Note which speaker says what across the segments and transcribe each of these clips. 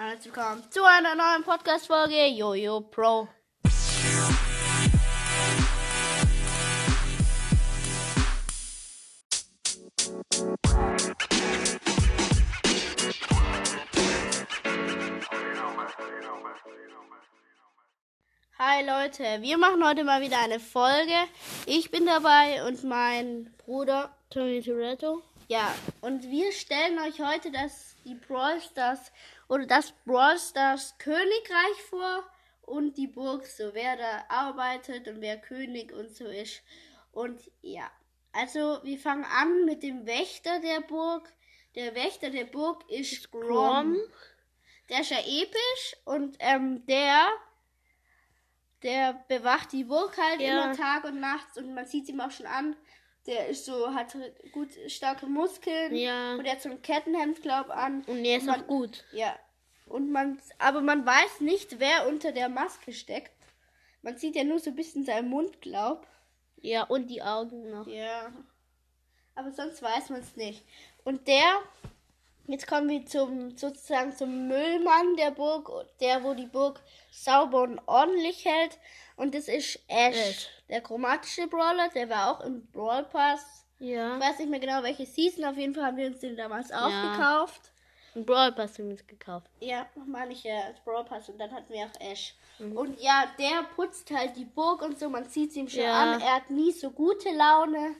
Speaker 1: Herzlich willkommen zu einer neuen Podcast-Folge Jojo Pro. Hi Leute, wir machen heute mal wieder eine Folge. Ich bin dabei und mein Bruder Tony Toretto. Ja, und wir stellen euch heute das die Brawl Stars oder das Brawl Stars Königreich vor und die Burg, so wer da arbeitet und wer König und so ist. Und ja, also wir fangen an mit dem Wächter der Burg. Der Wächter der Burg ist Grom. Der ist ja episch und ähm, der der bewacht die Burg halt
Speaker 2: Ja.
Speaker 1: immer Tag und Nacht und man sieht ihm auch schon an. Der ist so, hat gut starke Muskeln.
Speaker 2: Ja.
Speaker 1: Und er hat so ein Kettenhemd, glaub an.
Speaker 2: Und er ist
Speaker 1: man,
Speaker 2: auch gut.
Speaker 1: Ja. Und man, aber man weiß nicht, wer unter der Maske steckt. Man sieht ja nur so ein bisschen seinen Mund, glaub.
Speaker 2: Ja, und die Augen noch.
Speaker 1: Ja. Aber sonst weiß man es nicht. Und der, jetzt kommen wir zum, sozusagen zum Müllmann der Burg, der, wo die Burg sauber und ordentlich hält. Und das ist Ash,
Speaker 2: Ash.
Speaker 1: der chromatische Brawler, der war auch im Brawl Pass. Ich
Speaker 2: Ja.
Speaker 1: weiß nicht mehr genau, welche Season, auf jeden Fall haben wir uns den damals auch gekauft.
Speaker 2: Ein Brawl Pass haben wir uns gekauft.
Speaker 1: Ja, meine ich ja, als Brawl Pass und dann hatten wir auch Ash. Und ja, der putzt halt die Burg und so, man sieht es ihm schon
Speaker 2: Ja.
Speaker 1: an, er hat nie so gute Laune.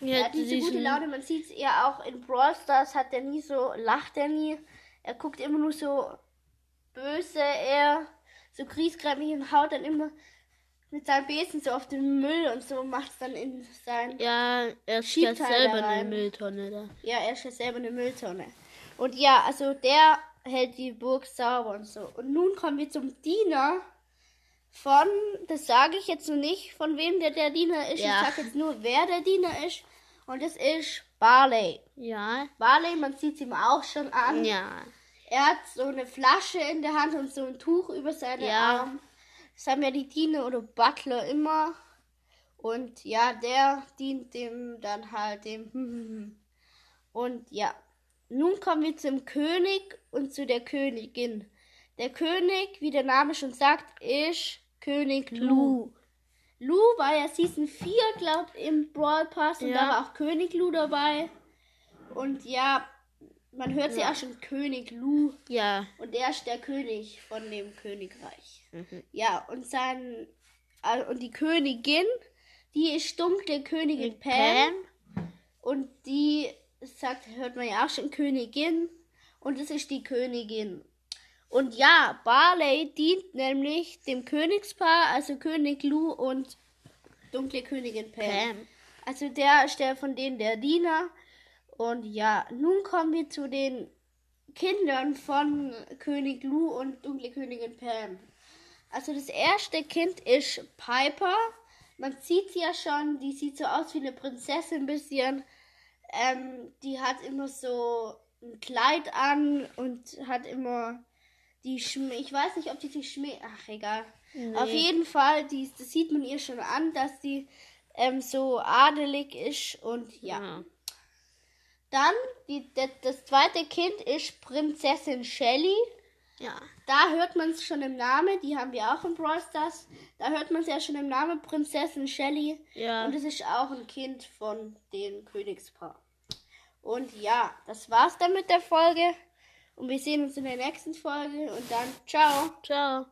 Speaker 2: Ja,
Speaker 1: Er hat nie so gute Laune, man sieht es eher auch in Brawl Stars, hat er nie so, lacht er nie. Er guckt immer nur so böse, er so griesgrämig und haut dann immer mit seinem Besen so auf den Müll und so macht es dann in sein.
Speaker 2: Ja, er
Speaker 1: halt
Speaker 2: selber eine. Mülltonne da.
Speaker 1: Ja, er ja selber eine Mülltonne. Und ja, also der hält die Burg sauber und so. Und nun kommen wir zum Diener von, das sage ich jetzt noch nicht, von wem der, der Diener ist.
Speaker 2: Ja.
Speaker 1: Ich sage jetzt nur, wer der Diener ist. Und das ist Barley.
Speaker 2: Ja.
Speaker 1: Barley, man sieht es ihm auch schon an.
Speaker 2: Ja.
Speaker 1: Er hat so eine Flasche in der Hand und so ein Tuch über seine
Speaker 2: Ja.
Speaker 1: Arme. Das haben ja die Diener oder Butler immer. Und ja, der dient dem dann halt dem. Und ja, nun kommen wir zum König und zu der Königin. Der König, wie der Name schon sagt, ist König Lu. Lu war ja Season 4, glaubt im Brawl Pass und
Speaker 2: Ja.
Speaker 1: da war auch König Lu dabei. Und ja, man hört sie
Speaker 2: Ja.
Speaker 1: auch schon König Lu.
Speaker 2: Ja.
Speaker 1: Und er ist der König von dem Königreich.
Speaker 2: Mhm.
Speaker 1: Ja, und sein äh, und die Königin, die ist dunkle Königin Pam. Und die sagt, hört man ja auch schon Königin. Und das ist die Königin. Und ja, Barley dient nämlich dem Königspaar, also König Lu und dunkle Königin Pam.
Speaker 2: Pam.
Speaker 1: Also der ist der von denen der Diener. Und ja, nun kommen wir zu den Kindern von König Lu und dunkle Königin Pam. Also das erste Kind ist Piper. Man sieht sie ja schon, die sieht so aus wie eine Prinzessin ein bisschen. Ähm, die hat immer so ein Kleid an und hat immer die Schm ich weiß nicht, ob die sich schminkt. Ach, egal.
Speaker 2: Nee.
Speaker 1: Auf jeden Fall, die, das sieht man ihr schon an, dass die ähm, so adelig ist und ja.
Speaker 2: Ja.
Speaker 1: Dann, die, das, das zweite Kind ist Prinzessin Shelly.
Speaker 2: Ja.
Speaker 1: Da hört man es schon im Namen, die haben wir auch in Brawl Stars. Da hört man es ja schon im Namen Prinzessin Shelly.
Speaker 2: Ja.
Speaker 1: Und es ist auch ein Kind von den Königspaar. Und ja, das war's dann mit der Folge. Und wir sehen uns in der nächsten Folge und dann ciao.
Speaker 2: Ciao.